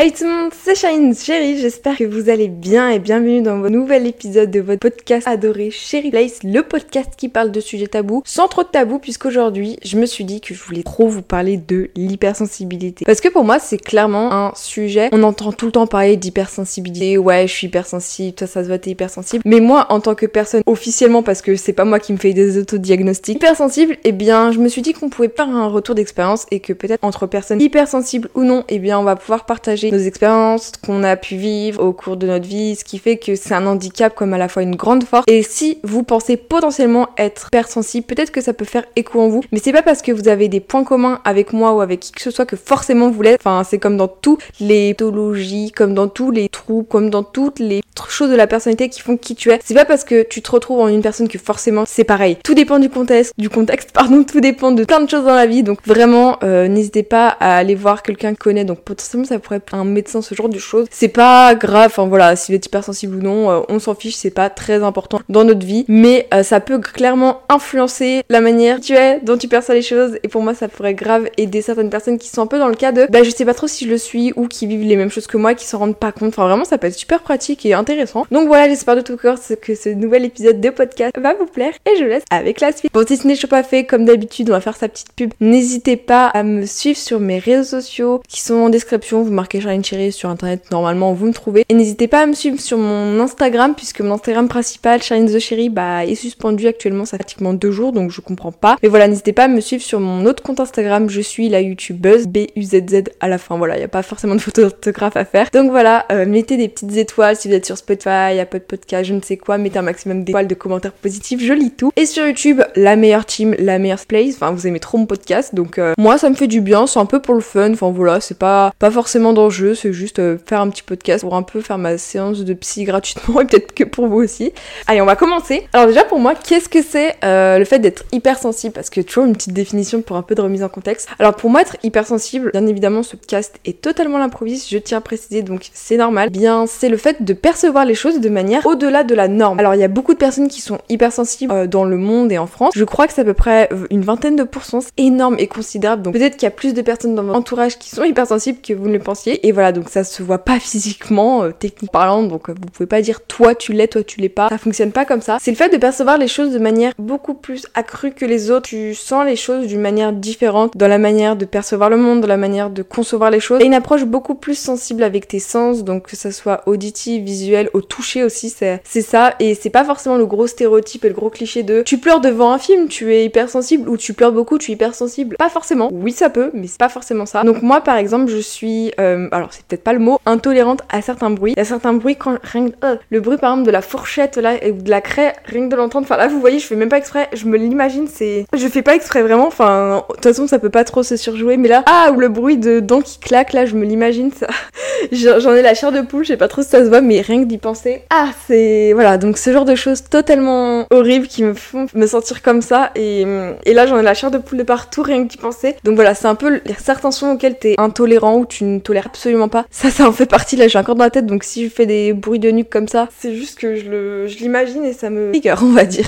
Hey tout le monde, c'est Shine Chérie, j'espère que vous allez bien et bienvenue dans votre nouvel épisode de votre podcast adoré Chérie Place, le podcast qui parle de sujets tabous, sans trop de tabous puisqu'aujourd'hui je me suis dit que je voulais trop vous parler de l'hypersensibilité. Parce que pour moi c'est clairement un sujet, on entend tout le temps parler d'hypersensibilité, ouais je suis hypersensible, toi ça se voit t'es hypersensible, mais moi en tant que personne officiellement parce que c'est pas moi qui me fais des autodiagnostics, hypersensible, eh bien je me suis dit qu'on pouvait faire un retour d'expérience et que peut-être entre personnes hypersensibles ou non, eh bien on va pouvoir partager nos expériences qu'on a pu vivre au cours de notre vie, ce qui fait que c'est un handicap comme à la fois une grande force. Et si vous pensez potentiellement être hypersensible, peut-être que ça peut faire écho en vous, mais c'est pas parce que vous avez des points communs avec moi ou avec qui que ce soit que forcément vous l'êtes. Enfin, c'est comme dans toutes les pathologies, comme dans tous les trous, comme dans toutes les choses de la personnalité qui font qui tu es. C'est pas parce que tu te retrouves en une personne que forcément c'est pareil. Tout dépend du contexte, du contexte, pardon, tout dépend de plein de choses dans la vie. Donc vraiment, euh, n'hésitez pas à aller voir quelqu'un qui connaît. Donc potentiellement ça pourrait être un médecin, ce genre de choses. C'est pas grave, enfin voilà, si vous êtes hypersensible ou non, euh, on s'en fiche, c'est pas très important dans notre vie. Mais euh, ça peut clairement influencer la manière tu es, dont tu perçois les choses. Et pour moi, ça pourrait grave aider certaines personnes qui sont un peu dans le cas de bah je sais pas trop si je le suis ou qui vivent les mêmes choses que moi, qui s'en rendent pas compte. Enfin vraiment, ça peut être super pratique et intéressant. Donc voilà, j'espère de tout cœur que ce nouvel épisode de podcast va vous plaire et je laisse avec la suite. Bon, si ce n'est pas fait, comme d'habitude, on va faire sa petite pub. N'hésitez pas à me suivre sur mes réseaux sociaux qui sont en description. Vous marquez Charline sur internet, normalement vous me trouvez. Et n'hésitez pas à me suivre sur mon Instagram puisque mon Instagram principal, Charline the Chérie, bah, est suspendu actuellement, ça fait pratiquement deux jours donc je comprends pas. Mais voilà, n'hésitez pas à me suivre sur mon autre compte Instagram, je suis la youtubeuse B-U-Z-Z à la fin. Voilà, il n'y a pas forcément de photo d'orthographe à faire. Donc voilà, euh, mettez des petites étoiles si vous êtes sur Spotify, Apple Podcast, je ne sais quoi, mettez un maximum d'étoiles, de commentaires positifs, je lis tout. Et sur YouTube, la meilleure team, la meilleure place. Enfin, vous aimez trop mon podcast, donc euh, moi ça me fait du bien, c'est un peu pour le fun. Enfin voilà, c'est pas pas forcément c'est juste euh, faire un petit podcast pour un peu faire ma séance de psy gratuitement et peut-être que pour vous aussi. Allez, on va commencer. Alors déjà pour moi, qu'est-ce que c'est le fait d'être hypersensible? Parce que toujours une petite définition pour un peu de remise en contexte. Alors pour moi, être hypersensible, bien évidemment, ce podcast est totalement l'improviste. Je tiens à préciser, donc c'est normal. Bien, c'est le fait de percevoir les choses de manière au-delà de la norme. Alors il y a beaucoup de personnes qui sont hypersensibles euh, dans le monde et en France. Je crois que c'est à peu près euh, une vingtaine de pourcents, énorme et considérable. Donc peut-être qu'il y a plus de personnes dans votre entourage qui sont hypersensibles que vous ne le pensiez. Voilà, donc ça se voit pas physiquement, euh, techniquement parlant. Donc vous pouvez pas dire toi tu l'es, toi tu l'es pas. Ça fonctionne pas comme ça. C'est le fait de percevoir les choses de manière beaucoup plus accrue que les autres. Tu sens les choses d'une manière différente dans la manière de percevoir le monde, dans la manière de concevoir les choses. Et une approche beaucoup plus sensible avec tes sens, donc que ça soit auditif, visuel, au toucher aussi, c'est ça. Et c'est pas forcément le gros stéréotype et le gros cliché de tu pleures devant un film, tu es hypersensible, ou tu pleures beaucoup, tu es hypersensible. Pas forcément. Oui, ça peut, mais c'est pas forcément ça. Donc moi, par exemple, je suis, euh, alors c'est peut-être pas le mot, intolérante à certains bruits. Il y a certains bruits quand rien euh, le bruit par exemple de la fourchette là ou de la craie, rien que de l'entendre. Enfin là, vous voyez, je fais même pas exprès. Je me l'imagine, c'est, je fais pas exprès vraiment. Enfin, de toute façon, ça peut pas trop se surjouer. Mais là, ah, ou le bruit de dents qui claquent, là, je me l'imagine, ça. J'en ai la chair de poule, je sais pas trop si ça se voit, mais rien que d'y penser. Ah, c'est. Voilà, donc ce genre de choses totalement horribles qui me font me sentir comme ça. Et, et là, j'en ai la chair de poule de partout, rien que d'y penser. Donc voilà, c'est un peu certains sons auxquels t'es intolérant ou tu ne tolères absolument pas. Ça, ça en fait partie. Là, j'ai encore dans la tête, donc si je fais des bruits de nuque comme ça, c'est juste que je le, je l'imagine et ça me trigger, on va dire.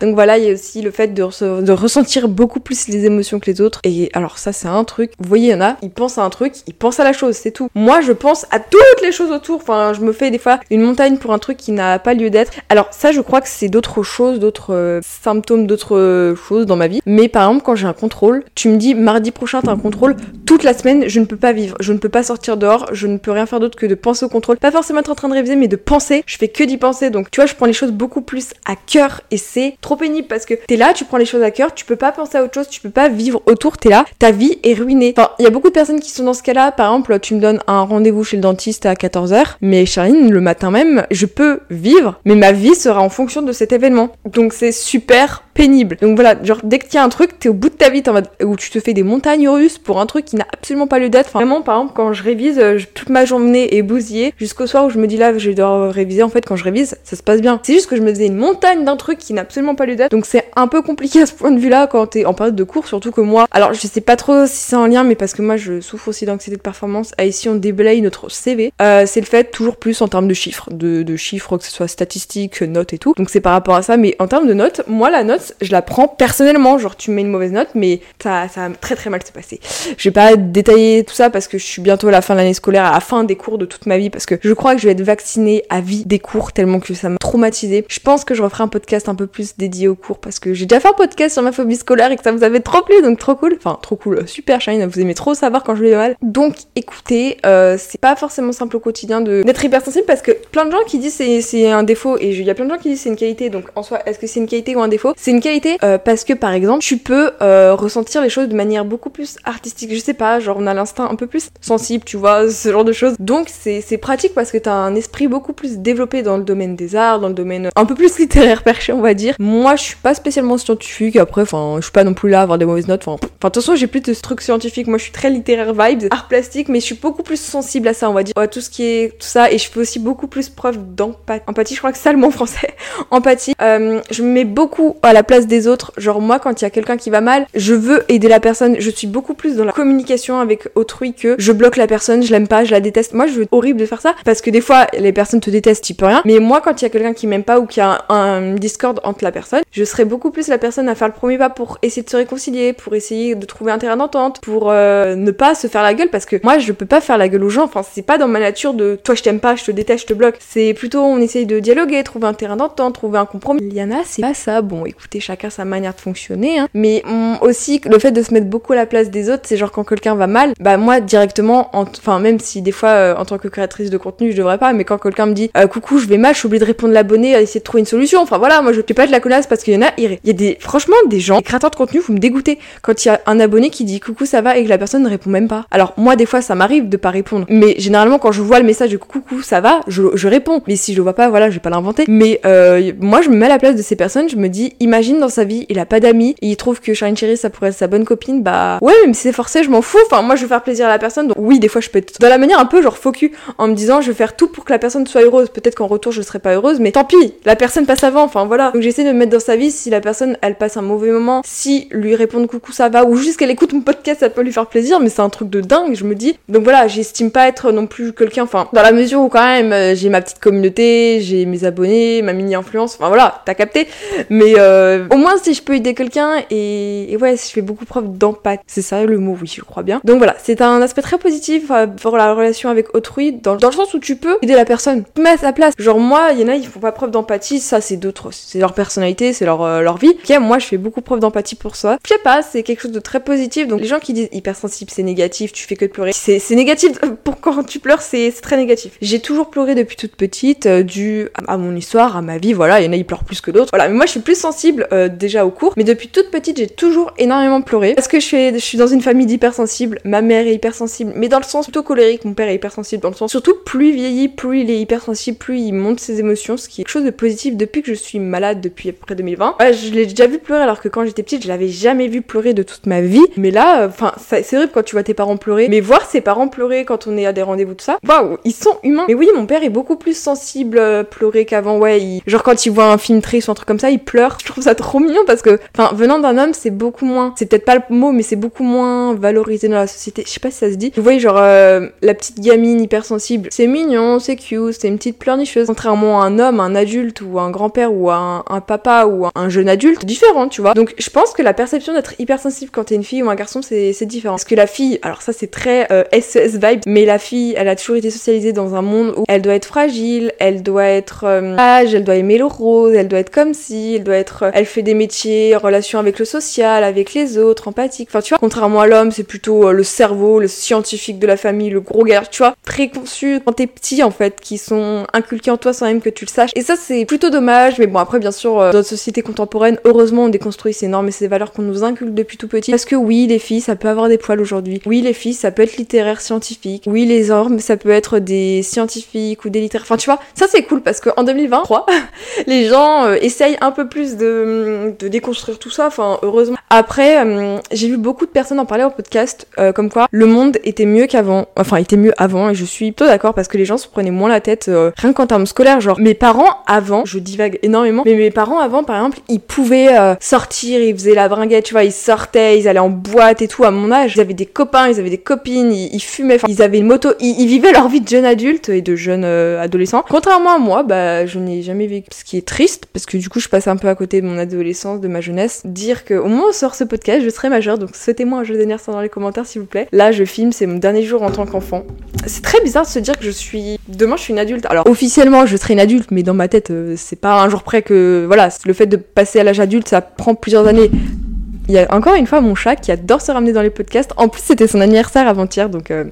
Donc voilà, il y a aussi le fait de, de ressentir beaucoup plus les émotions que les autres. Et alors ça c'est un truc, vous voyez, il y en a, ils pensent à un truc, ils pensent à la chose, c'est tout. Moi je pense à toutes les choses autour. Enfin, je me fais des fois une montagne pour un truc qui n'a pas lieu d'être. Alors ça je crois que c'est d'autres choses, d'autres euh, symptômes, d'autres euh, choses dans ma vie. Mais par exemple quand j'ai un contrôle, tu me dis mardi prochain t'as un contrôle, toute la semaine je ne peux pas vivre, je ne peux pas sortir dehors, je ne peux rien faire d'autre que de penser au contrôle. Pas forcément être en train de réviser, mais de penser. Je fais que d'y penser. Donc tu vois, je prends les choses beaucoup plus à cœur et c'est trop pénible parce que t'es là, tu prends les choses à cœur, tu peux pas penser à autre chose, tu peux pas vivre autour, t'es là, ta vie est ruinée. Enfin, il y a beaucoup de personnes qui sont dans ce cas-là. Par exemple, tu me donnes un rendez-vous chez le dentiste à 14h, mais Charline, le matin même, je peux vivre, mais ma vie sera en fonction de cet événement. Donc c'est super pénible. Donc voilà, genre dès que tu as un truc, t'es au bout de ta vie, en où tu te fais des montagnes russes pour un truc qui n'a absolument pas lieu d'être. Enfin, vraiment, par exemple, quand je révise, euh, toute ma journée est bousillée jusqu'au soir où je me dis là, je dois réviser. En fait, quand je révise, ça se passe bien. C'est juste que je me faisais une montagne d'un truc qui n'a absolument pas lieu d'être. Donc c'est un peu compliqué à ce point de vue-là quand t'es en période de cours, surtout que moi, alors je sais pas trop si c'est en lien, mais parce que moi je souffre aussi d'anxiété de performance. Et ici on déblaye notre CV. Euh, c'est le fait toujours plus en termes de chiffres, de, chiffres que ce soit statistiques, notes et tout. Donc c'est par rapport à ça. Mais en termes de notes, moi la note, je la prends personnellement. Genre tu mets une mauvaise note, mais ça, ça très très mal se passer. Je vais pas détailler tout ça parce que je suis bientôt à la fin l'année scolaire, à la fin des cours de toute ma vie, parce que je crois que je vais être vaccinée à vie des cours tellement que ça m'a traumatisée. Je pense que je referai un podcast un peu plus dédié aux cours parce que j'ai déjà fait un podcast sur ma phobie scolaire et que ça vous avait trop plu, donc trop cool. Enfin, trop cool, super shine, vous aimez trop savoir quand je vais mal. Donc, écoutez, euh, c'est pas forcément simple au quotidien d'être hypersensible parce que plein de gens qui disent c'est un défaut et il y a plein de gens qui disent c'est une qualité. Donc en soi, est-ce que c'est une qualité ou un défaut? C'est une qualité euh, parce que par exemple, tu peux euh, ressentir les choses de manière beaucoup plus artistique. Je sais pas, genre on a l'instinct un peu plus sensible, tu ce genre de choses. Donc c'est pratique parce que t'as un esprit beaucoup plus développé dans le domaine des arts, dans le domaine un peu plus littéraire perché, on va dire. Moi, je suis pas spécialement scientifique. Après, enfin, je suis pas non plus là à avoir des mauvaises notes. Enfin, de toute façon, j'ai plus de trucs scientifiques. Moi, je suis très littéraire vibes, art plastique, mais je suis beaucoup plus sensible à ça, on va dire. À tout ce qui est tout ça, et je fais aussi beaucoup plus preuve d'empathie. Je crois que c'est le mot français. Empathie. Euh, je me mets beaucoup à la place des autres. Genre moi, quand il y a quelqu'un qui va mal, je veux aider la personne. Je suis beaucoup plus dans la communication avec autrui que je bloque la personne, je l'aime pas, je la déteste. Moi, je veux horrible de faire ça parce que des fois, les personnes te détestent, tu peux rien. Mais moi, quand il y a quelqu'un qui m'aime pas ou qu'il y a un, discord entre la personne, je serais beaucoup plus la personne à faire le premier pas pour essayer de se réconcilier, pour essayer de trouver un terrain d'entente, pour euh, ne pas se faire la gueule parce que moi, je peux pas faire la gueule aux gens. Enfin, c'est pas dans ma nature de toi, je t'aime pas, je te déteste, je te bloque. C'est plutôt on essaye de dialoguer, trouver un terrain d'entente, trouver un compromis. Il y en a, c'est pas ça. Bon, écoutez, chacun sa manière de fonctionner. Hein. Mais mm, aussi, le fait de se mettre beaucoup à la place des autres, c'est genre quand quelqu'un va mal, bah moi directement, enfin même si des fois euh, en tant que créatrice de contenu je devrais pas, mais quand quelqu'un me dit euh, coucou je vais mal, je suis obligée de répondre l'abonné, à essayer de trouver une solution. Enfin voilà, moi je vais pas être la connasse parce qu'il y en a, il y a des, franchement des gens, des créateurs de contenu, vous me dégoûtez quand il y a un abonné qui dit coucou ça va et que la personne ne répond même pas. Alors moi des fois ça m'arrive de pas répondre, mais généralement quand je vois le message de coucou ça va, je, je réponds. Mais si je le vois pas, voilà, je vais pas l'inventer. Mais euh, moi je me mets à la place de ces personnes, je me dis imagine dans sa vie il a pas d'amis, il trouve que Shine Cherry ça pourrait être sa bonne copine, bah ouais même si c'est forcé je m'en fous. Enfin moi je veux faire plaisir à la personne, donc oui des fois je peux être dans la manière un peu genre focus en me disant je vais faire tout pour que la personne soit heureuse. Peut-être qu'en retour je serai pas heureuse, mais tant pis, la personne passe avant. Enfin voilà. Donc j'essaie de me mettre dans sa vie si la personne elle passe un mauvais moment, si lui répondre coucou ça va ou juste qu'elle écoute mon podcast ça peut lui faire plaisir, mais c'est un truc de dingue je me dis. Donc voilà j'estime pas être non plus quelqu'un. Enfin dans la mesure où quand même euh, j'ai ma petite communauté, j'ai mes abonnés, ma mini influence. Enfin voilà t'as capté. Mais euh, au moins si je peux aider quelqu'un et, ouais je fais beaucoup preuve d'empathie. C'est ça le mot oui je crois bien. Donc voilà c'est un aspect très positif pour la relation avec autrui dans, dans le sens où tu peux aider la personne, mets à sa place. Genre moi, il y en a, ils font pas preuve d'empathie, ça c'est d'autres, c'est leur personnalité, c'est leur, euh, leur vie. Ok, moi je fais beaucoup preuve d'empathie pour ça. Je sais pas, c'est quelque chose de très positif. Donc les gens qui disent hypersensible, c'est négatif, tu fais que de pleurer, c'est négatif. Pour quand tu pleures, c'est très négatif. J'ai toujours pleuré depuis toute petite, euh, dû à, mon histoire, à ma vie. Voilà, il y en a, ils pleurent plus que d'autres. Voilà, mais moi je suis plus sensible euh, déjà au cours. Mais depuis toute petite, j'ai toujours énormément pleuré parce que je suis, je suis dans une famille d'hypersensibles. Ma mère est hypersensible, mais dans le sens plutôt colérique. Mon père est hypersensible dans le sens surtout plus il vieillit, plus il est hypersensible, plus il monte ses émotions, ce qui est quelque chose de positif depuis que je suis malade depuis à peu près 2020. Ouais, je l'ai déjà vu pleurer alors que quand j'étais petite, je l'avais jamais vu pleurer de toute ma vie. Mais là, enfin, c'est horrible quand tu vois tes parents pleurer, mais voir ses parents pleurer quand on est à des rendez-vous tout ça, waouh, ils sont humains. Mais oui, mon père est beaucoup plus sensible à pleurer qu'avant. Ouais, genre quand il voit un film triste ou un truc comme ça, il pleure. Je trouve ça trop mignon parce que, enfin, venant d'un homme, c'est beaucoup moins, c'est peut-être pas le mot, mais c'est beaucoup moins valorisé dans la société. Je sais pas si ça se dit. Vous voyez, genre euh, la petite gamine hypersensible, c'est mignon, c'est cute, c'est une petite pleurnicheuse. Contrairement à un homme, un adulte ou un grand-père ou un, papa ou un, jeune adulte, différent, tu vois. Donc je pense que la perception d'être hypersensible quand t'es une fille ou un garçon, c'est différent. Parce que la fille, alors ça c'est très euh, SES vibe, mais la fille, elle a toujours été socialisée dans un monde où elle doit être fragile, elle doit être euh, âge, elle doit aimer le rose, elle doit être comme si, elle doit être, euh, elle fait des métiers relation avec le social, avec les autres, empathique. Enfin tu vois, contrairement à l'homme, c'est plutôt euh, le cerveau, le scientifique de la famille, le gros gars, tu vois, préconçu quand t'es petit en fait, qui sont inculqués en toi sans même que tu le saches. Et ça c'est plutôt dommage, mais bon après bien sûr, euh, dans notre société contemporaine, heureusement on déconstruit ces normes et ces valeurs qu'on nous inculque depuis tout petit. Parce que oui, les filles, ça peut avoir des poils aujourd'hui. Oui, les filles, ça peut être littéraire, scientifique. Oui, les hommes, ça peut être des scientifiques ou des littéraires. Enfin tu vois, ça c'est cool parce qu'en 2023, les gens euh, essayent un peu plus de, déconstruire tout ça. Enfin heureusement. Après, euh, j'ai vu beaucoup de personnes en parler au podcast, euh, comme quoi le monde était mieux qu'avant. Enfin, était mieux avant, et je suis plutôt d'accord parce que les gens se prenaient moins la tête, euh, rien qu'en termes scolaires. Genre, mes parents avant, je divague énormément, mais mes parents avant, par exemple, ils pouvaient euh, sortir, ils faisaient la bringuette, tu vois, ils sortaient, ils allaient en boîte et tout à mon âge. Ils avaient des copains, ils avaient des copines, ils, fumaient, ils avaient une moto, ils, vivaient leur vie de jeune adulte et de jeune adolescent. Contrairement à moi, bah, je n'ai jamais vécu ce qui est triste parce que du coup, je passe un peu à côté de mon adolescence, de ma jeunesse. Dire que au moins sort ce podcast, je serai majeure, donc souhaitez-moi un jeu d'anniversaire dans les commentaires s'il vous plaît. Là, je filme, c'est mon dernier jour en tant qu'enfant. C'est très bizarre de se dire que je suis. Demain, je suis une adulte. Alors, officiellement, je serai une adulte, mais dans ma tête, euh, c'est pas un jour près que. Voilà, le fait de passer à l'âge adulte, ça prend plusieurs années. Il y a encore une fois mon chat qui adore se ramener dans les podcasts. En plus, c'était son anniversaire avant-hier, donc euh,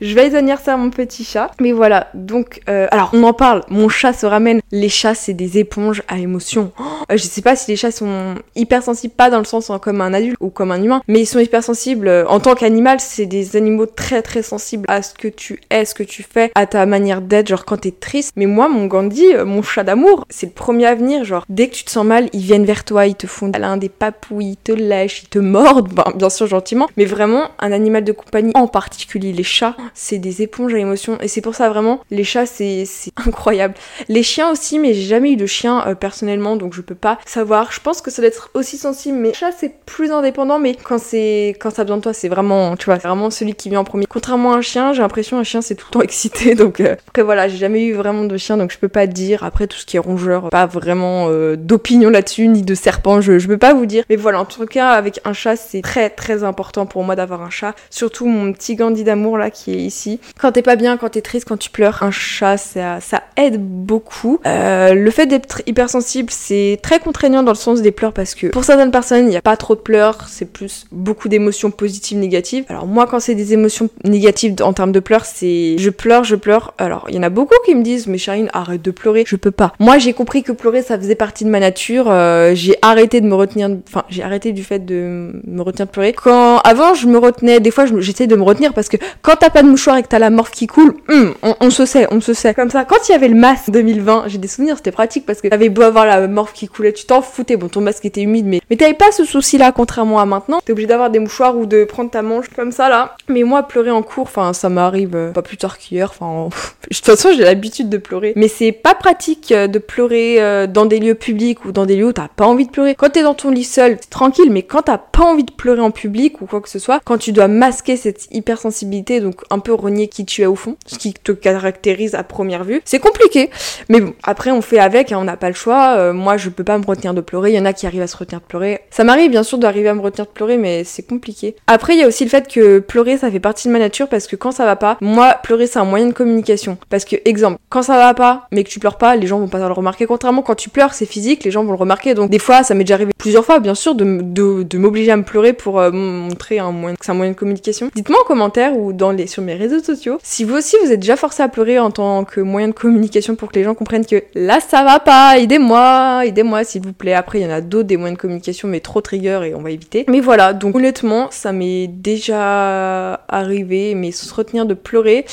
je vais anniversaire à mon petit chat. Mais voilà, donc, euh, alors on en parle. Mon chat se ramène. Les chats, c'est des éponges à émotions. Oh, je sais pas si les chats sont hypersensibles, pas dans le sens comme un adulte ou comme un humain, mais ils sont hypersensibles. Euh, en tant qu'animal, c'est des animaux très très sensibles à ce que tu es, ce que tu fais, à ta manière d'être, genre quand t'es triste. Mais moi, mon Gandhi, mon chat d'amour, c'est le premier à venir. Genre, dès que tu te sens mal, ils viennent vers toi, ils te font l'un des papouilles, ils te ils te mordent, bien sûr gentiment, mais vraiment un animal de compagnie, en particulier les chats, c'est des éponges à émotions et c'est pour ça vraiment les chats c'est incroyable. Les chiens aussi, mais j'ai jamais eu de chien euh, personnellement donc je peux pas savoir. Je pense que ça doit être aussi sensible, mais les chats c'est plus indépendant, mais quand c'est quand ça a besoin de toi, c'est vraiment tu vois, vraiment celui qui vient en premier. Contrairement à un chien, j'ai l'impression un chien c'est tout le temps excité donc euh, après voilà, j'ai jamais eu vraiment de chien donc je peux pas dire. Après tout ce qui est rongeur, pas vraiment euh, d'opinion là-dessus ni de serpent, je, je peux pas vous dire. Mais voilà, en tout cas avec un chat, c'est très très important pour moi d'avoir un chat. Surtout mon petit Gandhi d'amour là qui est ici. Quand t'es pas bien, quand t'es triste, quand tu pleures, un chat ça, aide beaucoup. Euh, le fait d'être hypersensible, c'est très contraignant dans le sens des pleurs parce que pour certaines personnes, il n'y a pas trop de pleurs, c'est plus beaucoup d'émotions positives, négatives. Alors moi, quand c'est des émotions négatives en termes de pleurs, c'est je pleure, je pleure. Alors il y en a beaucoup qui me disent, mais Charine, arrête de pleurer. Je peux pas. Moi, j'ai compris que pleurer, ça faisait partie de ma nature. Euh, j'ai arrêté de me retenir, enfin j'ai arrêté du fait de me retenir de pleurer. Quand avant je me retenais, des fois j'essayais de me retenir parce que quand t'as pas de mouchoir et que t'as la morphe qui coule, hum, on, se sait, on se sait. Comme ça, quand il y avait le masque 2020, j'ai des souvenirs, c'était pratique parce que t'avais beau avoir la morphe qui coulait, tu t'en foutais. Bon, ton masque était humide, mais mais t'avais pas ce souci-là contrairement à maintenant. T'es obligé d'avoir des mouchoirs ou de prendre ta manche comme ça là. Mais moi, pleurer en cours, enfin ça m'arrive euh, pas plus tard qu'hier. Enfin, de toute façon, j'ai l'habitude de pleurer. Mais c'est pas pratique euh, de pleurer euh, dans des lieux publics ou dans des lieux où t'as pas envie de pleurer. Quand t'es dans ton lit seul, tranquille, mais quand t'as pas envie de pleurer en public ou quoi que ce soit, quand tu dois masquer cette hypersensibilité, donc un peu renier qui tu es au fond, ce qui te caractérise à première vue, c'est compliqué. Mais bon, après on fait avec, hein, on n'a pas le choix. Euh, moi je peux pas me retenir de pleurer, il y en a qui arrivent à se retenir de pleurer. Ça m'arrive bien sûr d'arriver à me retenir de pleurer, mais c'est compliqué. Après il y a aussi le fait que pleurer ça fait partie de ma nature parce que quand ça va pas, moi pleurer c'est un moyen de communication. Parce que exemple, quand ça va pas, mais que tu pleures pas, les gens vont pas le remarquer. Contrairement quand tu pleures, c'est physique, les gens vont le remarquer. Donc des fois ça m'est déjà arrivé plusieurs fois bien sûr de, de, de m'obliger à me pleurer pour euh, montrer un moyen, c'est un moyen de communication. Dites-moi en commentaire ou dans les, sur mes réseaux sociaux si vous aussi vous êtes déjà forcé à pleurer en tant que moyen de communication pour que les gens comprennent que là ça va pas, aidez-moi, aidez-moi s'il vous plaît. Après il y en a d'autres des moyens de communication mais trop trigger et on va éviter. Mais voilà, donc honnêtement ça m'est déjà arrivé mais se retenir de pleurer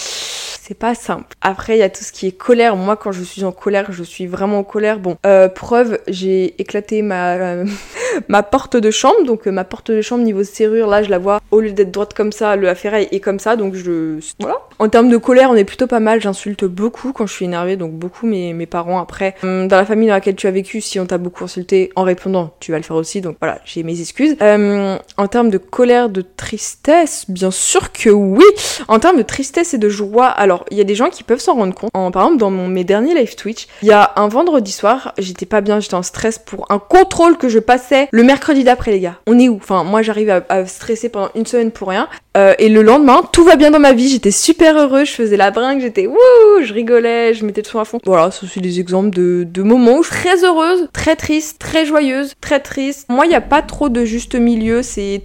c'est pas simple. Après, il y a tout ce qui est colère. Moi, quand je suis en colère, je suis vraiment en colère. Bon, euh, preuve, j'ai éclaté ma, ma porte de chambre. Donc, euh, ma porte de chambre niveau serrure, là, je la vois, au lieu d'être droite comme ça, le ferraille est comme ça. Donc, je. Voilà. En termes de colère, on est plutôt pas mal. J'insulte beaucoup quand je suis énervée. Donc, beaucoup mes, mes parents. Après, hum, dans la famille dans laquelle tu as vécu, si on t'a beaucoup insulté en répondant, tu vas le faire aussi. Donc, voilà, j'ai mes excuses. Euh, en termes de colère, de tristesse, bien sûr que oui. En termes de tristesse et de joie, alors, il y a des gens qui peuvent s'en rendre compte. En, par exemple, dans mes derniers live Twitch, il y a un vendredi soir, j'étais pas bien, j'étais en stress pour un contrôle que je passais le mercredi d'après, les gars. On est où? Enfin, moi, j'arrive à, à, stresser pendant une semaine pour rien. Euh, et le lendemain, tout va bien dans ma vie, j'étais super heureuse, je faisais la bringue, j'étais wouh, je rigolais, je mettais tout à fond. Voilà, ce sont des exemples de, de moments où je suis très heureuse, très triste, très joyeuse, très triste. Moi, il n'y a pas trop de juste milieu, c'est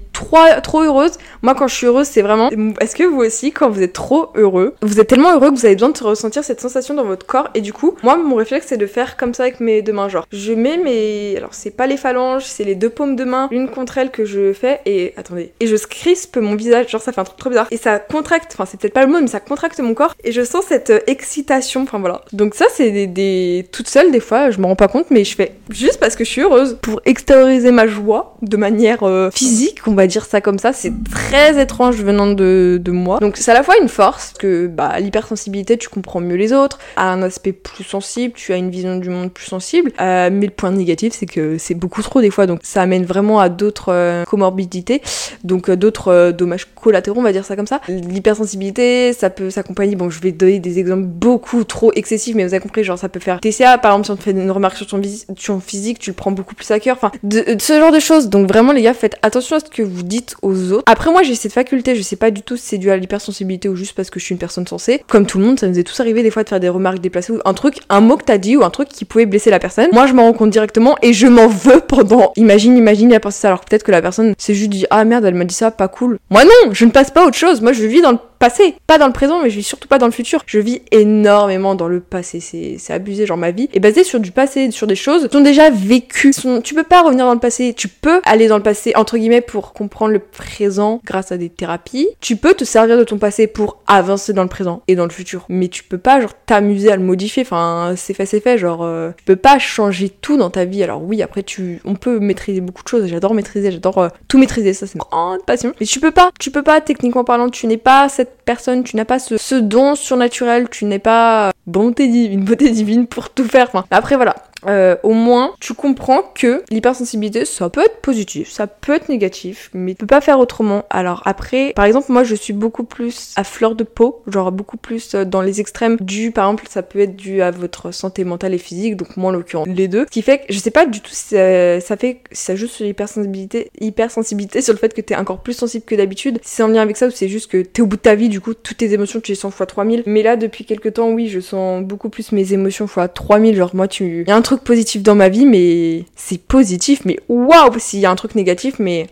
trop, heureuse. Moi, quand je suis heureuse, c'est vraiment. Est-ce que vous aussi, quand vous êtes trop heureux, vous êtes tellement heureux que vous avez besoin de ressentir cette sensation dans votre corps et du coup, moi, mon réflexe, c'est de faire comme ça avec mes deux mains. Genre, je mets mes. Alors, c'est pas les phalanges, c'est les deux paumes de main, l'une contre elle que je fais et. Attendez. Et je crispe mon visage ça fait un truc trop bizarre. Et ça contracte, enfin c'est peut-être pas le mot, mais ça contracte mon corps. Et je sens cette euh, excitation, enfin voilà. Donc ça c'est des, des... toute seule des fois, je me rends pas compte, mais je fais juste parce que je suis heureuse. Pour extérioriser ma joie de manière euh, physique, on va dire ça comme ça, c'est très étrange venant de, de moi. Donc c'est à la fois une force, que bah l'hypersensibilité, tu comprends mieux les autres, à un aspect plus sensible, tu as une vision du monde plus sensible. Euh, mais le point négatif, c'est que c'est beaucoup trop des fois, donc ça amène vraiment à d'autres comorbidités, donc d'autres dommages collatéraux on va dire ça comme ça. L'hypersensibilité, ça peut s'accompagner, bon, je vais donner des exemples beaucoup trop excessifs, mais vous avez compris, genre ça peut faire TCA, par exemple, si on te fait une remarque sur ton, physique, tu le prends beaucoup plus à cœur, enfin, de, ce genre de choses. Donc vraiment, les gars, faites attention à ce que vous dites aux autres. Après, moi, j'ai cette faculté, je sais pas du tout si c'est dû à l'hypersensibilité ou juste parce que je suis une personne sensée. Comme tout le monde, ça nous est tous arrivé des fois de faire des remarques déplacées ou un truc, un mot que t'as dit ou un truc qui pouvait blesser la personne. Moi, je m'en rends compte directement et je m'en veux pendant. Imagine, imagine, il a pensé ça. Alors peut-être que la personne s'est juste dit, ah merde, elle m'a dit ça, pas cool. Moi non, je ne passe pas autre chose. Moi, je vis dans le passé, pas dans le présent, mais je vis surtout pas dans le futur. Je vis énormément dans le passé, c'est abusé. Genre ma vie est basée sur du passé, sur des choses qui sont déjà vécues. Sont... Tu peux pas revenir dans le passé, tu peux aller dans le passé entre guillemets pour comprendre le présent grâce à des thérapies. Tu peux te servir de ton passé pour avancer dans le présent et dans le futur, mais tu peux pas genre t'amuser à le modifier. Enfin, c'est fait, c'est fait. Genre, euh, tu peux pas changer tout dans ta vie. Alors oui, après tu, on peut maîtriser beaucoup de choses. J'adore maîtriser, j'adore euh, tout maîtriser. Ça c'est une grande passion. Mais tu peux pas, tu peux pas techniquement parlant, tu n'es pas cette personne, tu n'as pas ce, don surnaturel, tu n'es pas bonté divine, beauté divine pour tout faire. Enfin, après voilà, euh, au moins tu comprends que l'hypersensibilité ça peut être positif, ça peut être négatif, mais tu peux pas faire autrement. Alors après, par exemple moi je suis beaucoup plus à fleur de peau, genre beaucoup plus euh, dans les extrêmes du, par exemple ça peut être dû à votre santé mentale et physique, donc moi en l'occurrence les deux, ce qui fait que je sais pas du tout si ça, fait si ça joue sur l'hypersensibilité, hypersensibilité sur le fait que t'es encore plus sensible que d'habitude, si c'est en lien avec ça ou c'est juste que t'es au bout de ta vie, du coup toutes tes émotions tu les sens fois 3000. Mais là depuis quelques temps oui je sens beaucoup plus mes émotions fois 3000, genre moi tu, y a un truc positif dans ma vie, mais c'est positif, mais waouh, s'il y a un truc négatif, mais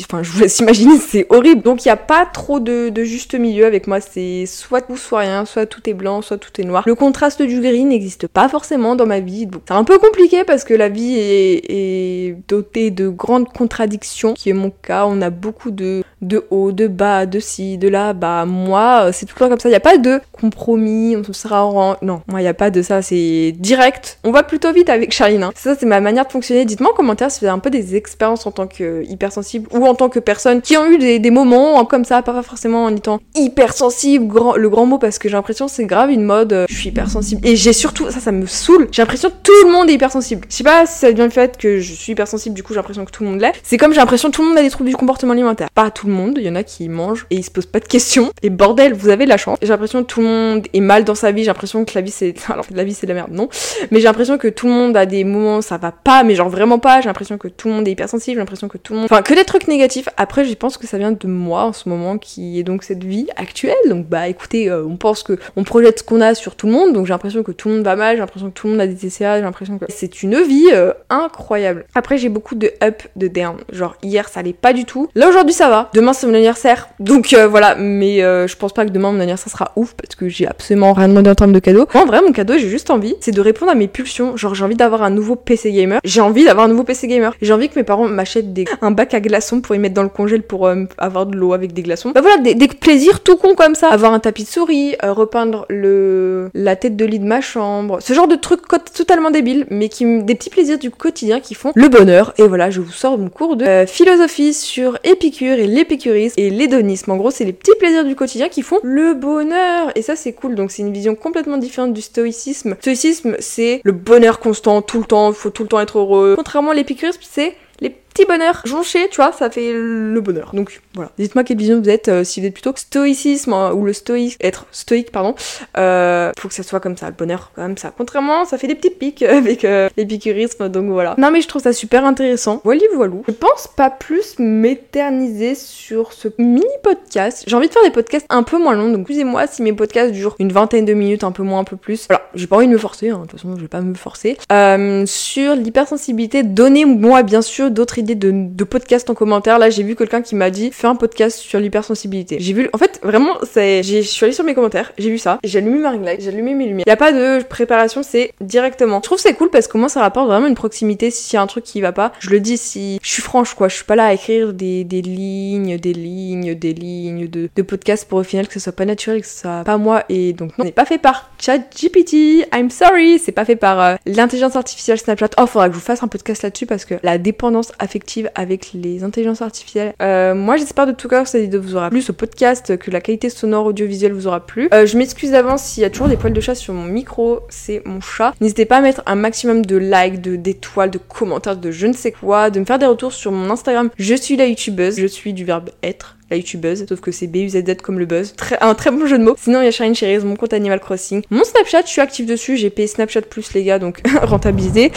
enfin, je vous laisse imaginer, c'est horrible. Donc il n'y a pas trop de, juste milieu avec moi, c'est soit tout, soit rien, soit tout est blanc, soit tout est noir. Le contraste du gris n'existe pas forcément dans ma vie, c'est un peu compliqué parce que la vie est dotée de grandes contradictions, qui est mon cas. On a beaucoup de, de haut, de bas, de ci, de là. Bah moi, c'est tout le temps comme ça. Il n'y a pas de compromis, on se sera en... Non, moi il a pas de ça, c'est direct. On va plutôt vite avec Charline. Hein. Ça, c'est ma manière de fonctionner. Dites-moi en commentaire si vous avez un peu des expériences en tant que hypersensible ou en tant que personne qui ont eu des, moments comme ça, pas forcément en étant hypersensible, le grand mot, parce que j'ai l'impression c'est grave une mode, euh, je suis hypersensible. Et j'ai surtout, ça, ça me saoule, j'ai l'impression que tout le monde est hypersensible. Je sais pas si ça vient du fait que je suis hypersensible, du coup j'ai l'impression que tout le monde l'est. C'est comme j'ai l'impression que tout le monde a des troubles du comportement alimentaire. Pas tout le monde, il y en a qui mangent et ils se posent pas de questions. Et bordel, vous avez de la chance. J'ai l'impression que tout le monde est mal dans sa vie, j'ai l'impression que la vie c'est. Alors la vie c'est de la merde, non. Mais j'ai l'impression que tout le monde a des moments, ça va pas, mais genre vraiment pas. J'ai l'impression que tout le monde est hypersensible, j'ai l'impression que tout le monde. Enfin, que des trucs négatifs. Après, je pense que ça vient de moi en ce moment, qui est donc cette vie actuelle. Donc, bah écoutez, euh, on pense que on projette ce qu'on a sur tout le monde, donc j'ai l'impression que tout le monde va mal, j'ai l'impression que tout le monde a des TCA, j'ai l'impression que c'est une vie euh, incroyable. Après, j'ai beaucoup de up, de down. Genre, hier, ça allait pas du tout. Là, aujourd'hui, ça va. Demain, c'est mon anniversaire. Donc, euh, voilà. Mais je pense pas que demain, mon anniversaire sera ouf, parce que j'ai absolument rien demandé en termes de cadeaux. en vrai, mon cadeau, j'ai juste envie, c'est de répondre à mes pulsions. Genre, j'ai envie d'avoir un nouveau PC gamer. J'ai envie d'avoir un nouveau PC gamer. J'ai envie que mes parents m'achètent un bac à glaçons pour y mettre dans le congèle pour euh, avoir de l'eau avec des glaçons. Bah voilà, des, plaisirs tout con comme ça. Avoir un tapis de souris, euh, repeindre la tête de lit de ma chambre. Ce genre de trucs totalement débiles, mais qui des petits plaisirs du quotidien qui font le bonheur. Et voilà, je vous sors mon cours de euh, philosophie sur Épicure et l'épicurisme et l'hédonisme. En gros, c'est les petits plaisirs du quotidien qui font le bonheur. Et ça, c'est cool. Donc, c'est une vision complètement différente du stoïcisme. Stoïcisme, c'est le bonheur constant tout le temps. Il faut tout le temps être heureux. Contrairement à l'épicurisme, c'est les petit bonheur jonché, tu vois, ça fait le bonheur. Donc voilà. Dites-moi quelle vision vous êtes, euh, si vous êtes plutôt stoïcisme hein, ou le stoïque, être stoïque, pardon. Euh, faut que ça soit comme ça, le bonheur comme ça. Contrairement, ça fait des petits pics avec euh, l'épicurisme, donc voilà. Non mais je trouve ça super intéressant. Voilà, voilà. Je pense pas plus m'éterniser sur ce mini podcast. J'ai envie de faire des podcasts un peu moins longs, donc excusez-moi si mes podcasts durent une vingtaine de minutes, un peu moins, un peu plus. Voilà, j'ai pas envie de me forcer, hein. de toute façon je vais pas me forcer. Euh, sur l'hypersensibilité, donnez-moi bien sûr d'autres idées de, de podcast en commentaire. Là, j'ai vu quelqu'un qui m'a dit fais un podcast sur l'hypersensibilité. J'ai vu, en fait, vraiment, c'est, je suis allée sur mes commentaires, j'ai vu ça, j'ai allumé ma ring light, j'ai allumé mes lumières. Il y a pas de préparation, c'est directement. Je trouve c'est cool parce que moi, ça rapporte vraiment une proximité. S'il y a un truc qui va pas, je le dis. Si je suis franche, quoi, je suis pas là à écrire des, des lignes, des lignes, des lignes de, de podcast pour au final que ce soit pas naturel, que ce soit pas moi. Et donc non, n'est pas fait par ChatGPT. I'm sorry, c'est pas fait par euh, l'intelligence artificielle Snapchat. Oh, faudra que je vous fasse un podcast là-dessus parce que la dépendance affective avec les intelligences artificielles. Euh, moi, j'espère de tout cœur que cette vidéo vous aura plu, ce podcast, que la qualité sonore audiovisuelle vous aura plu. Euh, je m'excuse d'avance s'il y a toujours des poils de chat sur mon micro, c'est mon chat. N'hésitez pas à mettre un maximum de likes, de d'étoiles, de commentaires, de je ne sais quoi, de me faire des retours sur mon Instagram. Je suis la youtubeuse, je suis du verbe être la youtubeuse, sauf que c'est B-U-Z-Z comme le buzz. Un très bon jeu de mots. Sinon, il y a Shine Cherries, mon compte Animal Crossing. Mon Snapchat, je suis active dessus, j'ai payé Snapchat Plus, les gars, donc rentabilisé.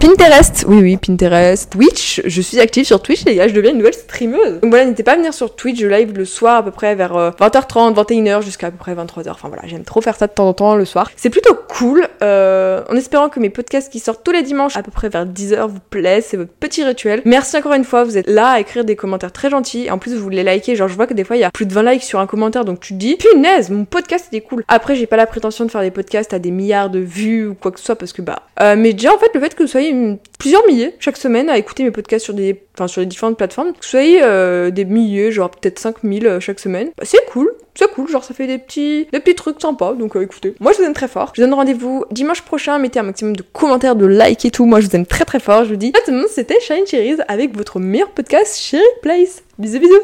Pinterest, oui, oui, Pinterest. Twitch, je suis active sur Twitch, les gars, je deviens une nouvelle streameuse. Donc voilà, n'hésitez pas à venir sur Twitch, je live le soir à peu près vers 20h30, 21h jusqu'à à peu près 23h. Enfin voilà, j'aime trop faire ça de temps en temps le soir. C'est plutôt cool, euh, en espérant que mes podcasts qui sortent tous les dimanches à peu près vers 10h vous plaisent, c'est votre petit rituel. Merci encore une fois, vous êtes là à écrire des commentaires très gentils. En plus, vous les likez, genre je vois que des fois il y a plus de 20 likes sur un commentaire, donc tu te dis, punaise, mon podcast il est cool. Après, j'ai pas la prétention de faire des podcasts à des milliards de vues ou quoi que ce soit, parce que bah... Euh, mais déjà, en fait, le fait que vous soyez plusieurs milliers chaque semaine à écouter mes podcasts sur des... Enfin, sur les différentes plateformes, que vous soyez euh, des milliers, genre peut-être 5000 chaque semaine, bah, c'est cool c'est cool, genre ça fait des petits, des petits trucs sympas, donc euh, écoutez. Moi je vous aime très fort. Je vous donne rendez-vous dimanche prochain, mettez un maximum de commentaires, de likes et tout. Moi je vous aime très très fort. Je vous dis à tout le monde, c'était Shine Cherries avec votre meilleur podcast Cherry Place. Bisous bisous